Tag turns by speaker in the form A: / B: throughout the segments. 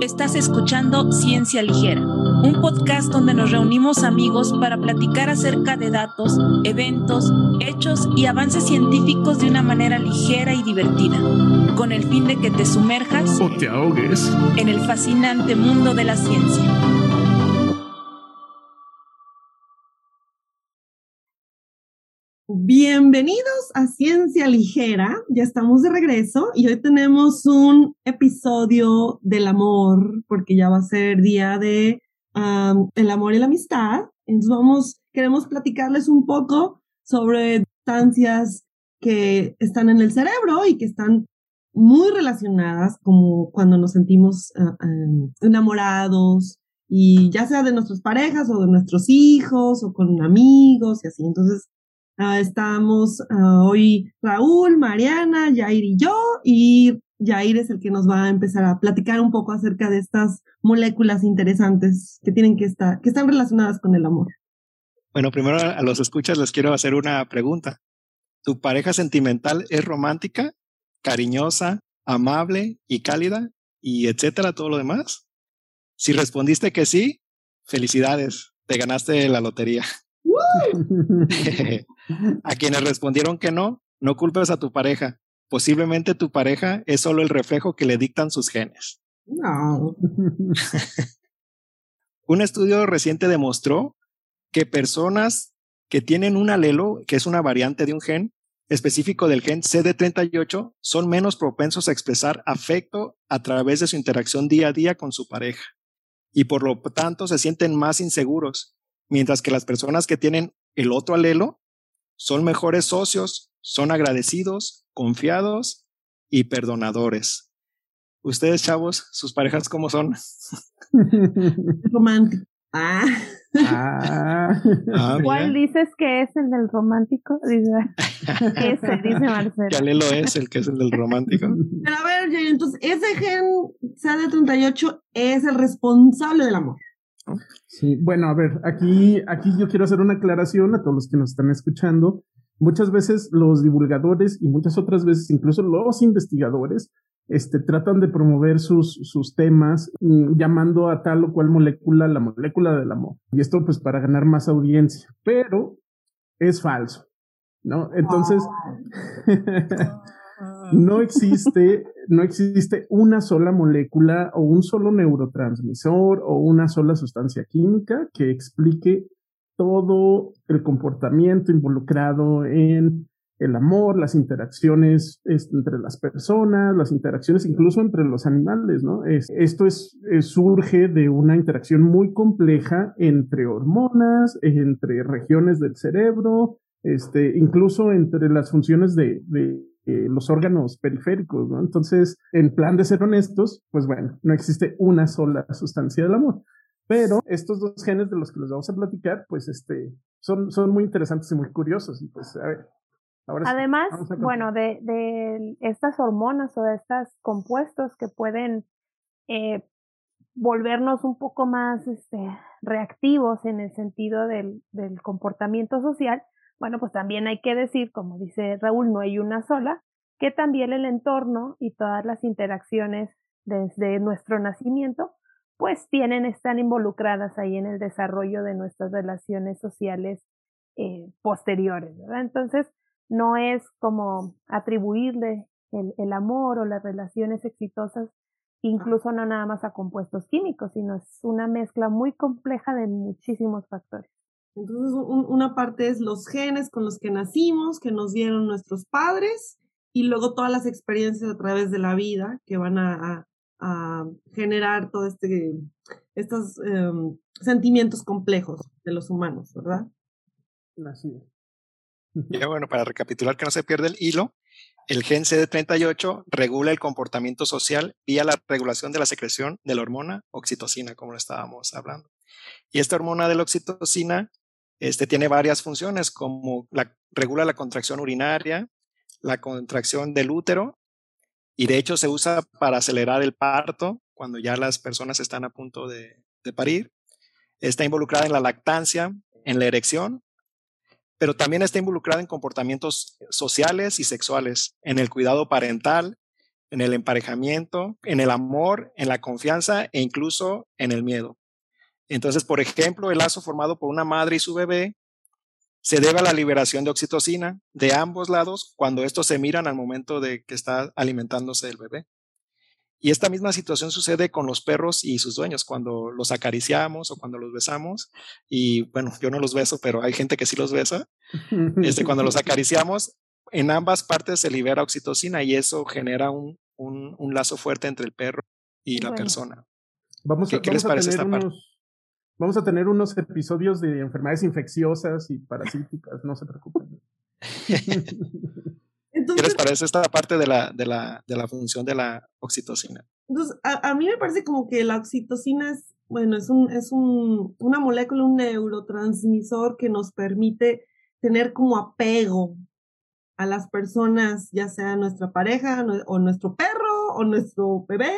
A: Estás escuchando Ciencia Ligera, un podcast donde nos reunimos amigos para platicar acerca de datos, eventos, hechos y avances científicos de una manera ligera y divertida, con el fin de que te sumerjas
B: o te ahogues
A: en el fascinante mundo de la ciencia.
C: Bienvenidos a Ciencia Ligera, ya estamos de regreso y hoy tenemos un episodio del amor, porque ya va a ser día de el amor y la amistad. Entonces vamos, queremos platicarles un poco sobre sustancias que están en el cerebro y que están muy relacionadas como cuando nos sentimos ah, enamorados y ya sea de nuestras parejas o de nuestros hijos o con amigos y así. Entonces, Ah, estamos ah, hoy Raúl, Mariana, Jair y yo, y Jair es el que nos va a empezar a platicar un poco acerca de estas moléculas interesantes que tienen que estar, que están relacionadas con el amor.
D: Bueno, primero a los escuchas les quiero hacer una pregunta. ¿Tu pareja sentimental es romántica, cariñosa, amable y cálida y etcétera, todo lo demás? Si respondiste que sí, felicidades, te ganaste la lotería. a quienes respondieron que no, no culpes a tu pareja. Posiblemente tu pareja es solo el reflejo que le dictan sus genes.
C: No.
D: un estudio reciente demostró que personas que tienen un alelo, que es una variante de un gen específico del gen CD38, son menos propensos a expresar afecto a través de su interacción día a día con su pareja y por lo tanto se sienten más inseguros mientras que las personas que tienen el otro alelo son mejores socios, son agradecidos, confiados y perdonadores. Ustedes, chavos, sus parejas, ¿cómo son?
C: Romántico. Ah.
E: Ah. ah ¿Cuál dices que es el del romántico? Dice, ese, dice Marcelo.
D: ¿Qué alelo es el que es el del romántico?
C: Pero a ver, entonces, ese gen CD38 es el responsable del amor.
B: Sí, bueno, a ver, aquí, aquí yo quiero hacer una aclaración a todos los que nos están escuchando. Muchas veces los divulgadores y muchas otras veces incluso los investigadores este, tratan de promover sus, sus temas mm, llamando a tal o cual molécula la molécula del amor. Y esto pues para ganar más audiencia, pero es falso, ¿no? Entonces, no existe, no existe una sola molécula o un solo neurotransmisor o una sola sustancia química que explique todo el comportamiento involucrado en el amor, las interacciones entre las personas, las interacciones incluso entre los animales, ¿no? esto es, surge de una interacción muy compleja entre hormonas, entre regiones del cerebro, este, incluso entre las funciones de eh, los órganos periféricos, ¿no? Entonces, en plan de ser honestos, pues bueno, no existe una sola sustancia del amor. Pero estos dos genes de los que les vamos a platicar, pues este, son, son muy interesantes y muy curiosos. Y pues, a ver,
E: Además, bueno, de, de, estas hormonas o de estos compuestos que pueden eh, volvernos un poco más este, reactivos en el sentido del, del comportamiento social, bueno, pues también hay que decir, como dice Raúl, no hay una sola, que también el entorno y todas las interacciones desde nuestro nacimiento, pues tienen, están involucradas ahí en el desarrollo de nuestras relaciones sociales eh, posteriores, ¿verdad? Entonces, no es como atribuirle el, el amor o las relaciones exitosas, incluso no nada más a compuestos químicos, sino es una mezcla muy compleja de muchísimos factores.
C: Entonces, una parte es los genes con los que nacimos, que nos dieron nuestros padres, y luego todas las experiencias a través de la vida que van a, generar todos este, estos em, sentimientos complejos de los humanos, ¿verdad?
B: Así es.
D: Ya bueno, para recapitular que no se pierde el hilo, el gen CD38 regula el comportamiento social vía la regulación de la secreción de la hormona oxitocina, como lo estábamos hablando. Y esta hormona de la oxitocina este, tiene varias funciones, como la, regula la contracción urinaria, la contracción del útero, y de hecho se usa para acelerar el parto cuando ya las personas están a punto de, de parir. Está involucrada en la lactancia, en la erección, pero también está involucrada en comportamientos sociales y sexuales, en el cuidado parental, en el emparejamiento, en el amor, en la confianza e incluso en el miedo. Entonces, por ejemplo, el lazo formado por una madre y su bebé se debe a la liberación de oxitocina de ambos lados cuando estos se miran al momento de que está alimentándose el bebé. Y esta misma situación sucede con los perros y sus dueños cuando los acariciamos o cuando los besamos. Y bueno, yo no los beso, pero hay gente que sí los besa. Este, cuando los acariciamos, en ambas partes se libera oxitocina y eso genera un, un, lazo fuerte entre el perro y la persona.
B: Vamos a, ¿Qué, les parece esta parte? Vamos a tener unos episodios de enfermedades infecciosas y parasíticas, no se preocupen.
D: ¿Qué les parece esta parte de la, de la, de la función de la oxitocina?
C: Entonces, a, mí me parece como que la oxitocina es, bueno, es, un, es un, una molécula, un neurotransmisor que nos permite tener como apego a las personas, ya sea nuestra pareja o nuestro perro o nuestro bebé,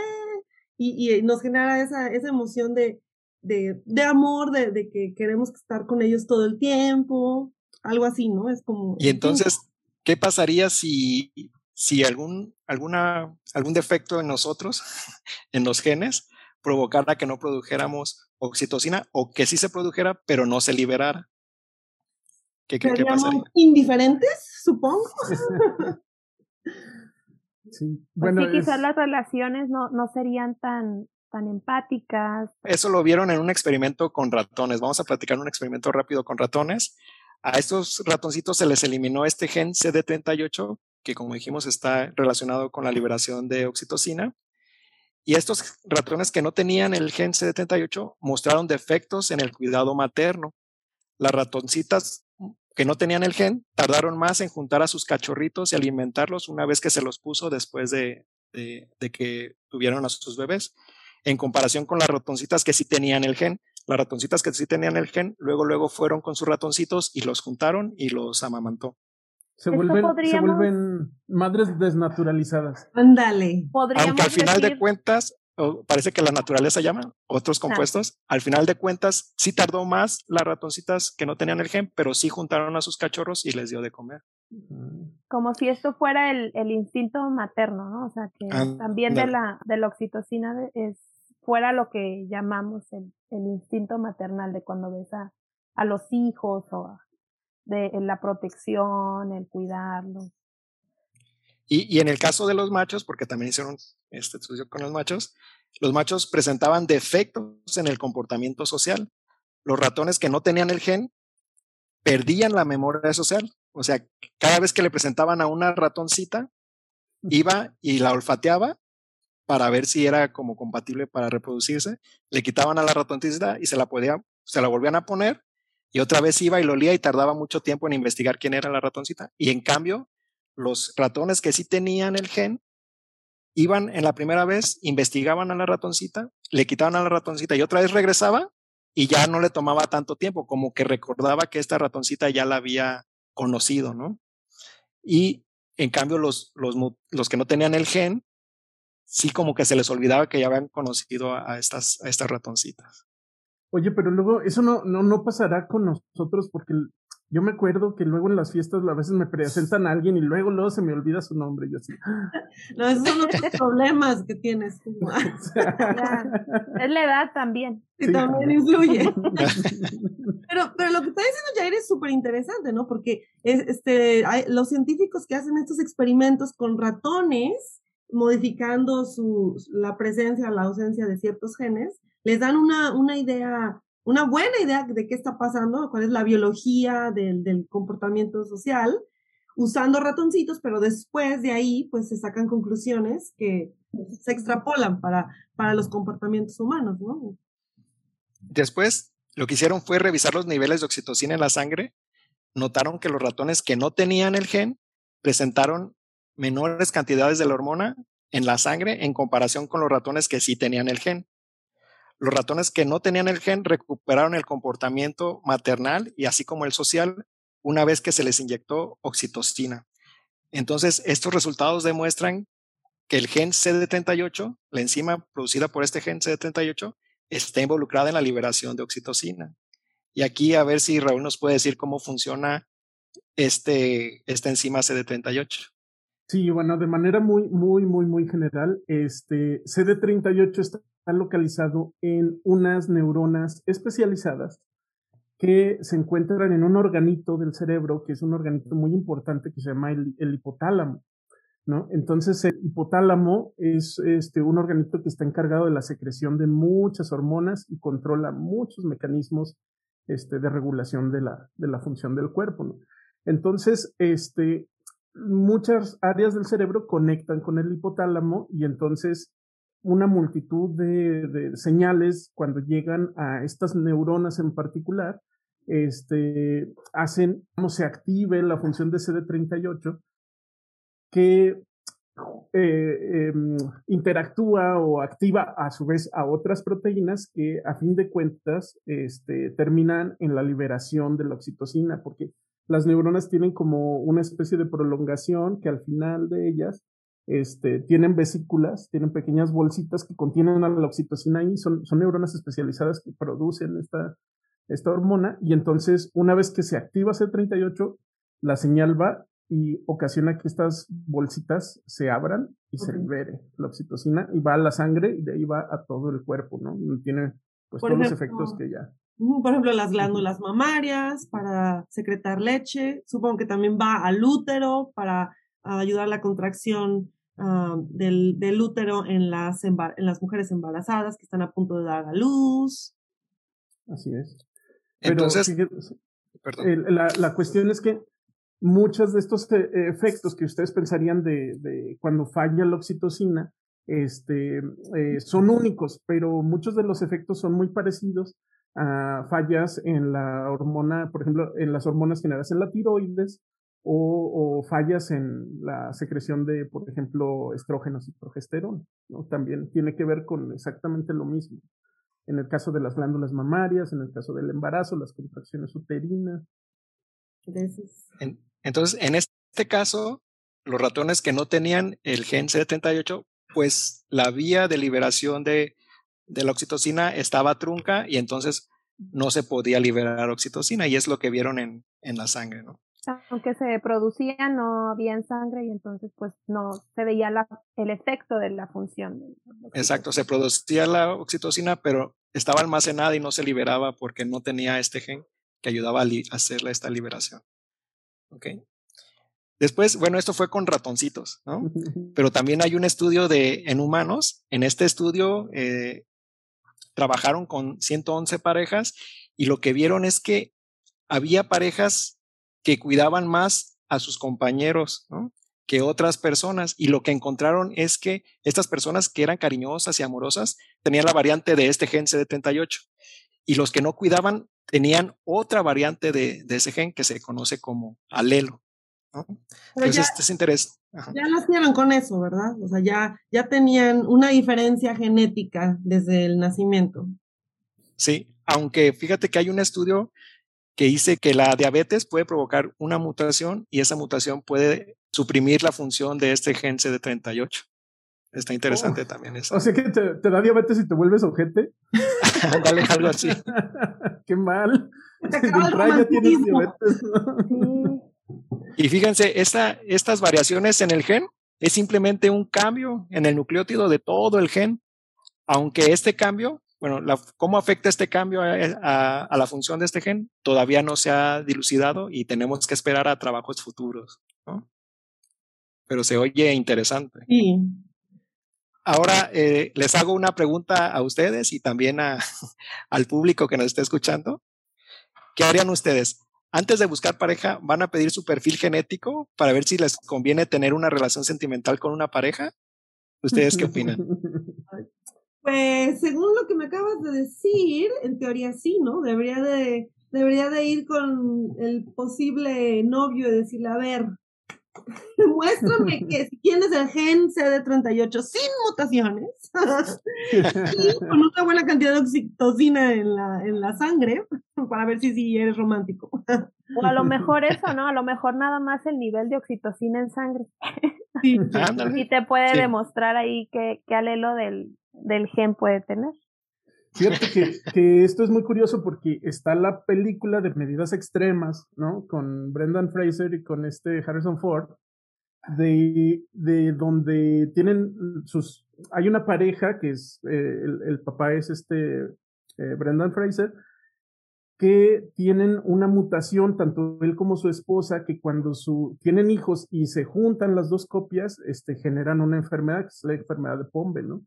C: y, y nos genera esa, esa emoción de, de, de amor, de, de, que queremos estar con ellos todo el tiempo, algo así, ¿no? Es como...
D: Y entonces, ¿qué pasaría si, si algún, alguna, algún defecto en nosotros, en los genes, provocara que no produjéramos oxitocina o que sí se produjera, pero no se liberara?
C: ¿Qué, qué, pasaría? indiferentes, supongo.
E: sí, pues quizás las relaciones no, no serían tan, tan empáticas.
D: Eso lo vieron en un experimento con ratones. Vamos a platicar un experimento rápido con ratones. A estos ratoncitos se les eliminó este gen CD38, que como dijimos está relacionado con la liberación de oxitocina. Y estos ratones que no tenían el gen CD38 mostraron defectos en el cuidado materno. Las ratoncitas que no tenían el gen tardaron más en juntar a sus cachorritos y alimentarlos una vez que se los puso después de, de, de que tuvieron a sus bebés en comparación con las ratoncitas que sí tenían el gen. Las ratoncitas que sí tenían el gen, luego, luego fueron con sus ratoncitos y los juntaron y los amamantó.
B: Se vuelven, se vuelven madres desnaturalizadas.
C: Ándale.
D: Aunque al final de cuentas, parece que la naturaleza llama, otros compuestos, al final de cuentas sí tardó más las ratoncitas que no tenían el gen, pero sí juntaron a sus cachorros y les dio de comer.
E: Como si esto fuera el, el instinto materno, ¿no? O sea, que también de la, de la oxitocina es fuera lo que llamamos el, el instinto maternal de cuando ves a, a los hijos o de la protección, el cuidarlos.
D: Y, y, en el caso de los machos, porque también hicieron este estudio con los machos, los machos presentaban defectos en el comportamiento social. Los ratones que no tenían el gen perdían la memoria social. O sea, cada vez que le presentaban a una ratoncita, iba y la olfateaba para ver si era como compatible para reproducirse. Le quitaban a la ratoncita y se la podía, se la volvían a poner y otra vez iba y lo olía y tardaba mucho tiempo en investigar quién era la ratoncita. Y en cambio, los ratones que sí tenían el gen iban en la primera vez, investigaban a la ratoncita, le quitaban a la ratoncita y otra vez regresaba y ya no le tomaba tanto tiempo, como que recordaba que esta ratoncita ya la había conocido, ¿no? Y en cambio los, los, los que no tenían el gen sí como que se les olvidaba que ya habían conocido a, estas, a estas ratoncitas.
B: Oye, pero luego eso no, no, no pasará con nosotros porque yo me acuerdo que luego en las fiestas a veces me presentan a alguien y luego luego se me olvida su nombre. Yo así.
C: No, esos son los problemas que tienes.
E: es la edad también.
C: Sí, también influye. pero, pero lo que está diciendo Jair es súper interesante, ¿no? Porque este, hay, los científicos que hacen estos experimentos con ratones modificando su, la presencia o la ausencia de ciertos genes, les dan una, una idea, una buena idea de qué está pasando, cuál es la biología del, del comportamiento social, usando ratoncitos, pero después de ahí, pues se sacan conclusiones que se extrapolan para, para los comportamientos humanos, ¿no?
D: Después, lo que hicieron fue revisar los niveles de oxitocina en la sangre. Notaron que los ratones que no tenían el gen presentaron menores cantidades de la hormona en la sangre en comparación con los ratones que sí tenían el gen. Los ratones que no tenían el gen recuperaron el comportamiento maternal y así como el social una vez que se les inyectó oxitocina. Entonces, estos resultados demuestran que el gen CD38, la enzima producida por este gen CD38, está involucrada en la liberación de oxitocina. Y aquí a ver si Raúl nos puede decir cómo funciona este, esta enzima CD38.
B: Sí, bueno, de manera muy, muy, muy, muy general, este CD38 está localizado en unas neuronas especializadas que se encuentran en un organito del cerebro, que es un organito muy importante que se llama el, hipotálamo. ¿no? Entonces, el hipotálamo es este, un organito que está encargado de la secreción de muchas hormonas y controla muchos mecanismos este, de regulación de la, de la función del cuerpo. ¿no? Entonces, este, muchas áreas del cerebro conectan con el hipotálamo y entonces una multitud de, señales cuando llegan a estas neuronas en particular este, hacen cómo se active la función de CD38 que eh, em, interactúa o activa a su vez a otras proteínas que a fin de cuentas este, terminan en la liberación de la oxitocina, porque las neuronas tienen como una especie de prolongación que al final de ellas este, tienen vesículas, tienen pequeñas bolsitas que contienen a la oxitocina y son, son neuronas especializadas que producen esta esta hormona y entonces una vez que se activa C38, la señal va y ocasiona que estas bolsitas se abran y se libere la oxitocina y va a la sangre y de ahí va a todo el cuerpo, ¿no? Tiene pues todos los efectos que ya.
C: Por ejemplo, las glándulas mamarias para secretar leche, supongo que también va al útero para ayudar a la contracción ah, del, del, útero en las, en las mujeres embarazadas que están a punto de dar a luz.
B: Así es. Entonces, la, la, cuestión es que muchos de estos eh, efectos que ustedes pensarían de, de cuando falla la oxitocina este, eh, son únicos, pero muchos de los efectos son muy parecidos a fallas en la hormona, por ejemplo, en las hormonas generadas en la tiroides o, o, fallas en la secreción de, por ejemplo, estrógenos y progesterona. ¿no? También tiene que ver con exactamente lo mismo en el caso de las glándulas mamarias, en el caso del embarazo, las contracciones uterinas.
D: Entonces, en este caso, los ratones que no tenían el gen CD38, pues la vía de liberación de, de la oxitocina estaba trunca y entonces no se podía liberar oxitocina y es lo que vieron en, en la sangre, ¿no?
E: aunque se producía no había en sangre y entonces pues no se veía la, el efecto de la función.
D: Exacto, se producía la oxitocina, pero estaba almacenada y no se liberaba porque no tenía este gen que ayudaba a, hacerle esta liberación. ¿Ok? Después, bueno, esto fue con ratoncitos, ¿no? Pero también hay un estudio de, en humanos. En este estudio eh, trabajaron con 111 parejas y lo que vieron es que había parejas que cuidaban más a sus compañeros que otras personas. Y lo que encontraron es que estas personas que eran cariñosas y amorosas tenían la variante de este gen CD38. Y los que no cuidaban tenían otra variante de, ese gen que se conoce como alelo. Entonces, ya, este es interés.
C: Ya nacieron con eso, ¿verdad? O sea, ya, ya tenían una diferencia genética desde el nacimiento.
D: Sí, aunque fíjate que hay un estudio que dice que la diabetes puede provocar una mutación y esa mutación puede suprimir la función de este gen CD38. Está interesante también eso.
B: O sea que te, da diabetes y te vuelves ojete.
D: Dale algo así.
B: Qué mal. ya tienes diabetes.
D: Y fíjense, esta, estas variaciones en el gen es simplemente un cambio en el nucleótido de todo el gen, aunque este cambio bueno, ¿cómo afecta este cambio a, la función de este gen? Todavía no se ha dilucidado y tenemos que esperar a trabajos futuros, ¿no? Pero se oye interesante.
C: Sí.
D: Ahora eh, les hago una pregunta a ustedes y también a, al público que nos está escuchando. ¿Qué harían ustedes? Antes de buscar pareja, ¿van a pedir su perfil genético para ver si les conviene tener una relación sentimental con una pareja? ¿Ustedes qué opinan?
C: Pues según lo que me acabas de decir, en teoría sí, ¿no? Debería de, debería de ir con el posible novio y decirle, a ver, muéstrame que si tienes el gen CD38 sin mutaciones y con una buena cantidad de oxitocina en la, en la sangre para ver si, si eres romántico.
E: O a lo mejor eso, ¿no? A lo mejor nada más el nivel de oxitocina en sangre. Sí. y te puede demostrar ahí qué, qué alelo del, del gen puede tener.
B: Fíjate que, que, esto es muy curioso porque está la película de medidas extremas, ¿no? Con Brendan Fraser y con este Harrison Ford, de, de donde tienen sus, hay una pareja que es, eh, el, papá es este eh, Brendan Fraser, que tienen una mutación, tanto él como su esposa, que cuando su, tienen hijos y se juntan las dos copias, este, generan una enfermedad, que es la enfermedad de Pombe, ¿no?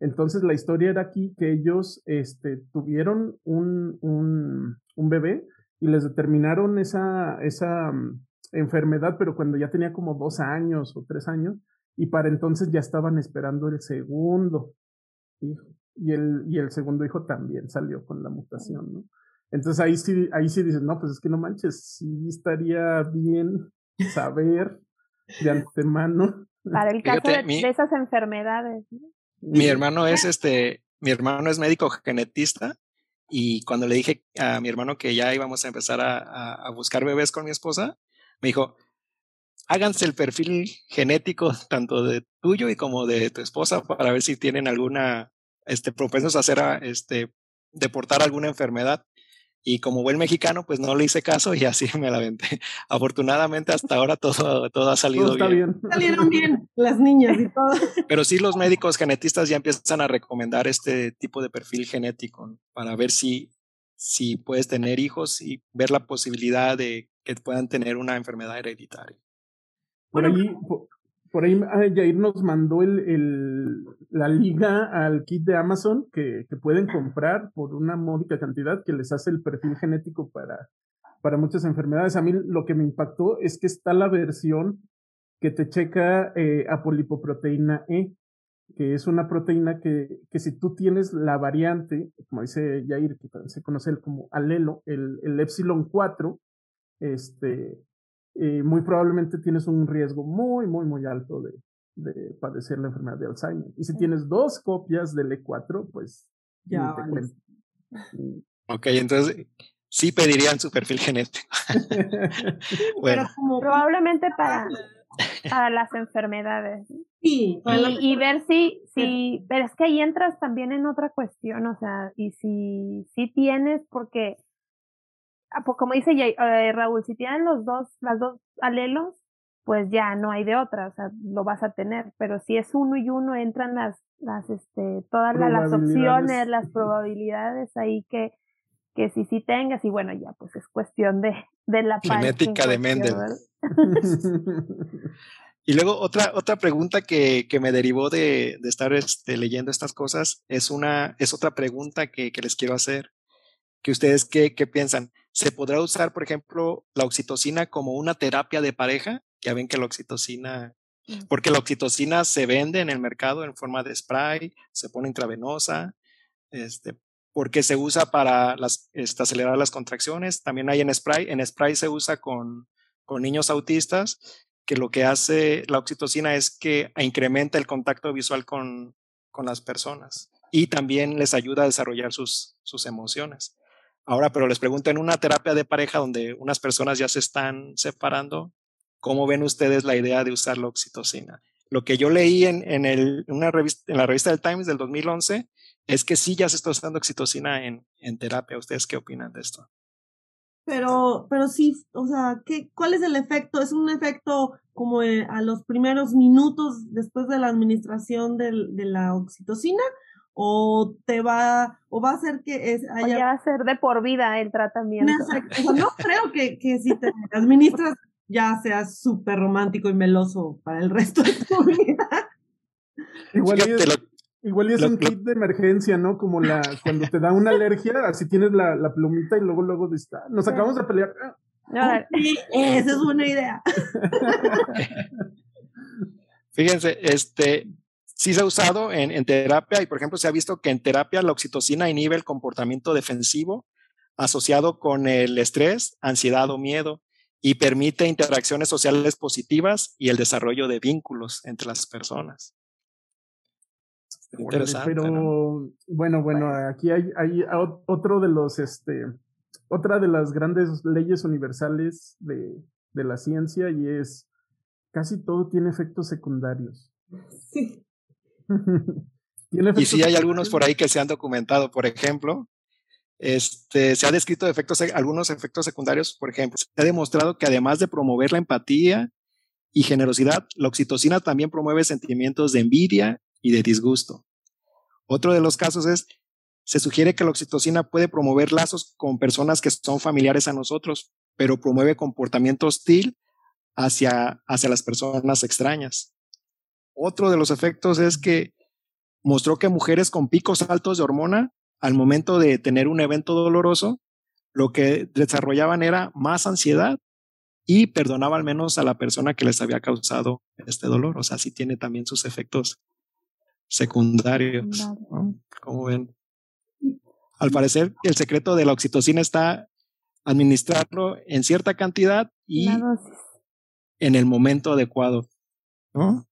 B: Entonces la historia era aquí que ellos este, tuvieron un, un, un bebé y les determinaron esa, esa mm, enfermedad, pero cuando ya tenía como dos años o tres años, y para entonces ya estaban esperando el segundo hijo. Y el, y el segundo hijo también salió con la mutación, ¿no? Entonces ahí sí, ahí sí dices, no, pues es que no manches, sí estaría bien saber de antemano.
E: Para el caso de, esas enfermedades.
D: Mi hermano es este, mi hermano es médico genetista y cuando le dije a mi hermano que ya íbamos a empezar a, a buscar bebés con mi esposa, me dijo, háganse el perfil genético tanto de tuyo y como de tu esposa para ver si tienen alguna, este, propensos a hacer, este, deportar alguna enfermedad. Y como buen mexicano, pues no le hice caso y así me la venté. Afortunadamente hasta ahora todo, todo ha salido
C: bien. bien. Salieron bien las niñas y todo.
D: Pero sí los médicos genetistas ya empiezan a recomendar este tipo de perfil genético para ver si, si puedes tener hijos y ver la posibilidad de que puedan tener una enfermedad hereditaria.
B: Por ahí, por, ahí Jair nos mandó el, el, la liga al kit de Amazon que, que, pueden comprar por una módica cantidad que les hace el perfil genético para, para muchas enfermedades. A mí lo que me impactó es que está la versión que te checa eh, a polipoproteína E, que es una proteína que, que si tú tienes la variante, como dice Jair, que se conoce como alelo, el, el epsilon 4, este, eh, muy probablemente tienes un riesgo muy, muy, muy alto de, de padecer la enfermedad de Alzheimer. Y si tienes dos copias del E4, pues ya.
D: Mm. Ok, entonces sí pedirían su perfil genético.
E: bueno. probablemente para, para las enfermedades. Sí, y, y, ver si, si, pero es que ahí entras también en otra cuestión, o sea, y si, si tienes, porque como dice eh, Raúl, si tienen los dos, las dos alelos, pues ya no hay de otra, o sea, lo vas a tener, pero si es uno y uno entran las, las, este, todas las opciones, las probabilidades ahí que, que si sí tengas, y bueno, ya pues es cuestión de, de la
D: genética de Mendel. y luego otra, otra pregunta que, que me derivó de, de estar este, leyendo estas cosas es una, es otra pregunta que, que les quiero hacer. Que ustedes qué, qué piensan. ¿Se podrá usar, por ejemplo, la oxitocina como una terapia de pareja? Ya ven que la oxitocina, mm. porque la oxitocina se vende en el mercado en forma de spray, se pone intravenosa, este, porque se usa para las, este, acelerar las contracciones. También hay en spray. En spray se usa con, con niños autistas, que lo que hace la oxitocina es que incrementa el contacto visual con, con las personas y también les ayuda a desarrollar sus, sus emociones. Ahora, pero les pregunto, en una terapia de pareja donde unas personas ya se están separando, ¿cómo ven ustedes la idea de usar la oxitocina? Lo que yo leí en, en, el, una revista, en la revista del Times del 2011 es que sí ya se está usando oxitocina en, en terapia. ¿Ustedes qué opinan de esto?
C: Pero, pero sí, o sea, ¿qué, ¿cuál es el efecto? ¿Es un efecto como eh, a los primeros minutos después de la administración de la oxitocina? O te va, o va a ser que es,
E: haya... va a ser de por vida el tratamiento.
C: no creo que, que si te administras ya seas súper romántico y meloso para el resto de tu vida.
B: Igual es, igual es un kit de emergencia, ¿no? Como la, cuando te da una alergia, así tienes la, la plumita y luego, luego dices, ah, nos acabamos de pelear.
C: Sí, esa es buena idea.
D: Fíjense, este, sí se ha usado en, terapia y, por ejemplo, se ha visto que en terapia la oxitocina inhibe el comportamiento defensivo asociado con el estrés, ansiedad o miedo y permite interacciones sociales positivas y el desarrollo de vínculos entre las personas.
B: Interesante. Pero bueno, bueno, aquí hay, hay otro de los, este, otra de las grandes leyes universales de, de la ciencia y es casi todo tiene efectos secundarios. Sí.
D: y si hay algunos por ahí que se han documentado, por ejemplo, este, se ha descrito efectos, algunos efectos secundarios, por ejemplo, se ha demostrado que además de promover la empatía y generosidad, la oxitocina también promueve sentimientos de envidia y de disgusto. Otro de los casos es, se sugiere que la oxitocina puede promover lazos con personas que son familiares a nosotros, pero promueve comportamiento hostil hacia, hacia las personas extrañas. Otro de los efectos es que mostró que mujeres con picos altos de hormona, al momento de tener un evento doloroso, lo que desarrollaban era más ansiedad y perdonaba al menos a la persona que les había causado este dolor. O sea, sí tiene también sus efectos secundarios. Como ven. Al parecer, el secreto de la oxitocina está administrarlo en cierta cantidad y en el momento adecuado. ¿no?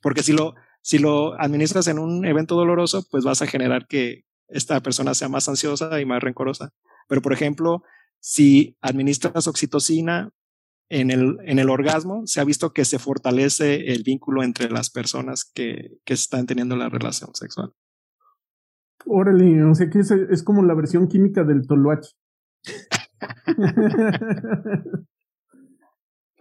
D: Porque si lo, si lo administras en un evento doloroso, pues vas a generar que esta persona sea más ansiosa y más rencorosa. Pero, por ejemplo, si administras oxitocina en el, en el orgasmo, se ha visto que se fortalece el vínculo entre las personas que, que están teniendo la relación sexual.
B: Órale, o sea que es, es como la versión química del toloache.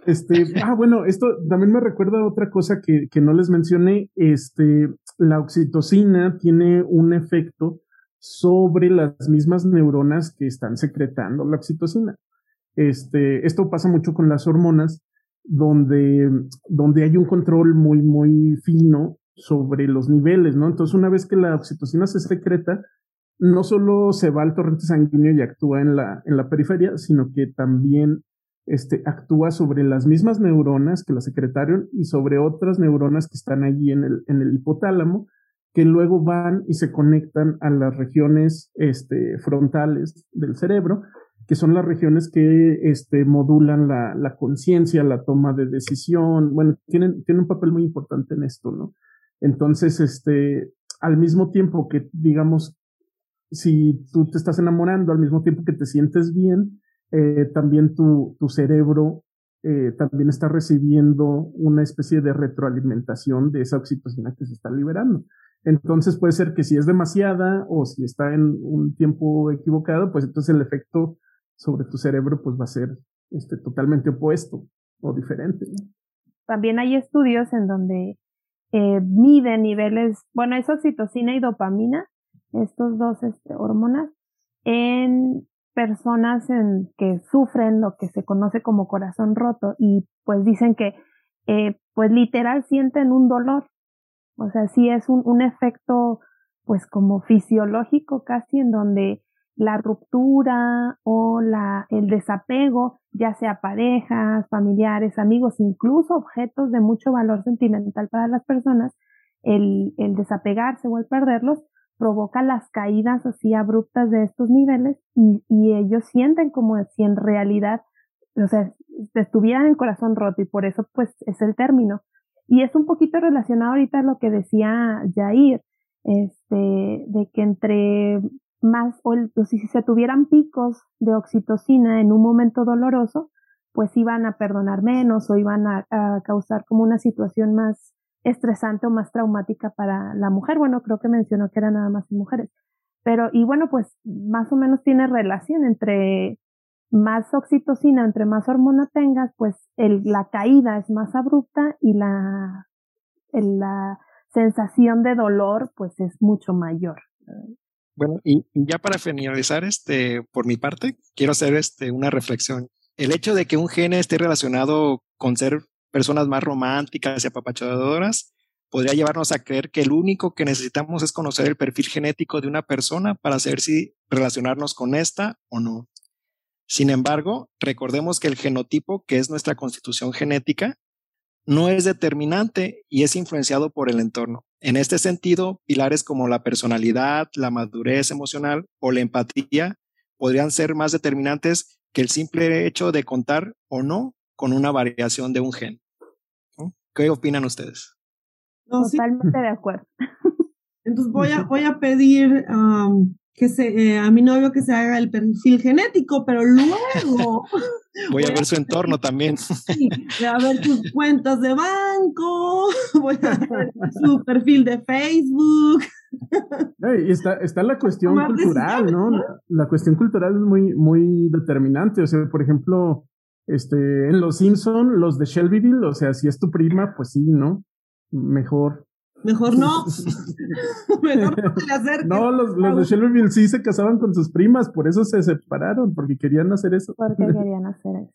B: este, ah, bueno, esto también me recuerda a otra cosa que, que no les mencioné. Este, la oxitocina tiene un efecto sobre las mismas neuronas que están secretando la oxitocina. Este, esto pasa mucho con las hormonas, donde, donde hay un control muy, muy fino sobre los niveles, ¿no? Entonces, una vez que la oxitocina se secreta, no solo se va al torrente sanguíneo y actúa en la, en la periferia, sino que también este, actúa sobre las mismas neuronas que la secretaron y sobre otras neuronas que están allí en el, hipotálamo, que luego van y se conectan a las regiones este, frontales del cerebro que son las regiones que este, modulan la, la conciencia, la toma de decisión. Bueno, tienen, tienen un papel muy importante en esto, ¿no? Entonces, este, al mismo tiempo que, digamos, si tú te estás enamorando, al mismo tiempo que te sientes bien, eh, también tu, tu cerebro eh, también está recibiendo una especie de retroalimentación de esa oxitocina que se está liberando. Entonces puede ser que si es demasiada o si está en un tiempo equivocado, pues entonces el efecto sobre tu cerebro pues va a ser este, totalmente opuesto o diferente.
E: También hay estudios en donde eh, miden niveles, bueno, es oxitocina y dopamina, estos dos este, hormonas, en personas en que sufren lo que se conoce como corazón roto y pues dicen que eh, pues literal sienten un dolor, o sea, sí es un, un efecto pues como fisiológico casi en donde la ruptura o la, el desapego, ya sea parejas, familiares, amigos, incluso objetos de mucho valor sentimental para las personas, el, el desapegarse o el perderlos provoca las caídas así abruptas de estos niveles y, ellos sienten como si en realidad, o sea, estuvieran el corazón roto y por eso pues es el término. Y es un poquito relacionado ahorita a lo que decía Jair, este, de que entre más, o, si se tuvieran picos de oxitocina en un momento doloroso, pues iban a perdonar menos o iban a, causar como una situación más estresante o más traumática para la mujer. Bueno, creo que mencionó que eran nada más mujeres. Pero, y bueno, pues más o menos tiene relación entre más oxitocina, entre más hormona tengas, pues el, la caída es más abrupta y la, la sensación de dolor pues es mucho mayor.
D: Bueno, y ya para finalizar, este, por mi parte, quiero hacer este, una reflexión. El hecho de que un gene esté relacionado con ser personas más románticas y apapachadoras podría llevarnos a creer que el único que necesitamos es conocer el perfil genético de una persona para saber si relacionarnos con esta o no. Sin embargo, recordemos que el genotipo, que es nuestra constitución genética, no es determinante y es influenciado por el entorno. En este sentido, pilares como la personalidad, la madurez emocional o la empatía podrían ser más determinantes que el simple hecho de contar o no con una variación de un gen. ¿Qué opinan ustedes?
E: Totalmente de acuerdo.
C: Entonces voy a, voy a pedir que se, eh, a mi novio que se haga el perfil genético, pero luego...
D: Voy, a ver su entorno también.
C: voy a ver sus cuentas de banco, voy a ver su perfil de Facebook.
B: y está, está la cuestión cultural, ¿no? La, cuestión cultural es muy, muy determinante. O sea, por ejemplo, Este, en Los Simpson, los de Shelbyville, o sea, si es tu prima, pues sí, ¿no? Mejor.
C: Mejor no. Mejor no te
B: No, los, los de Shelbyville sí se casaban con sus primas, por eso se separaron, porque querían hacer eso.
E: Porque querían hacer eso.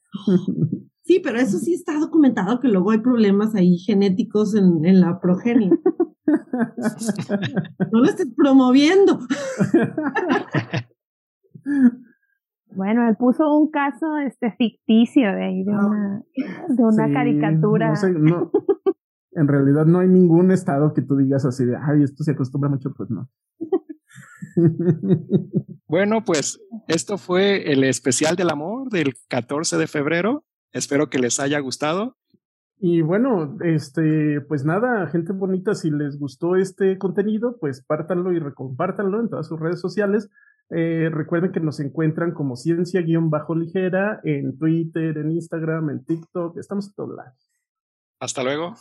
C: Sí, pero eso sí está documentado que luego hay problemas ahí genéticos en, en la progenie. no lo estés promoviendo.
E: Bueno, él puso un caso este ficticio de, de ah, una, de una caricatura.
B: en realidad no hay ningún estado que tú digas así de, ay, esto se acostumbra mucho, pues no.
D: bueno, pues esto fue el especial del amor del 14 de febrero. Espero que les haya gustado.
B: Y bueno, este, pues nada, gente bonita, si les gustó este contenido, pues pártanlo y recompártanlo en todas sus redes sociales. Eh, recuerden que nos encuentran como ciencia-ligera en Twitter, en Instagram, en TikTok. Estamos en todos lados.
D: Hasta luego.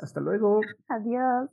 B: Hasta luego.
E: Adiós.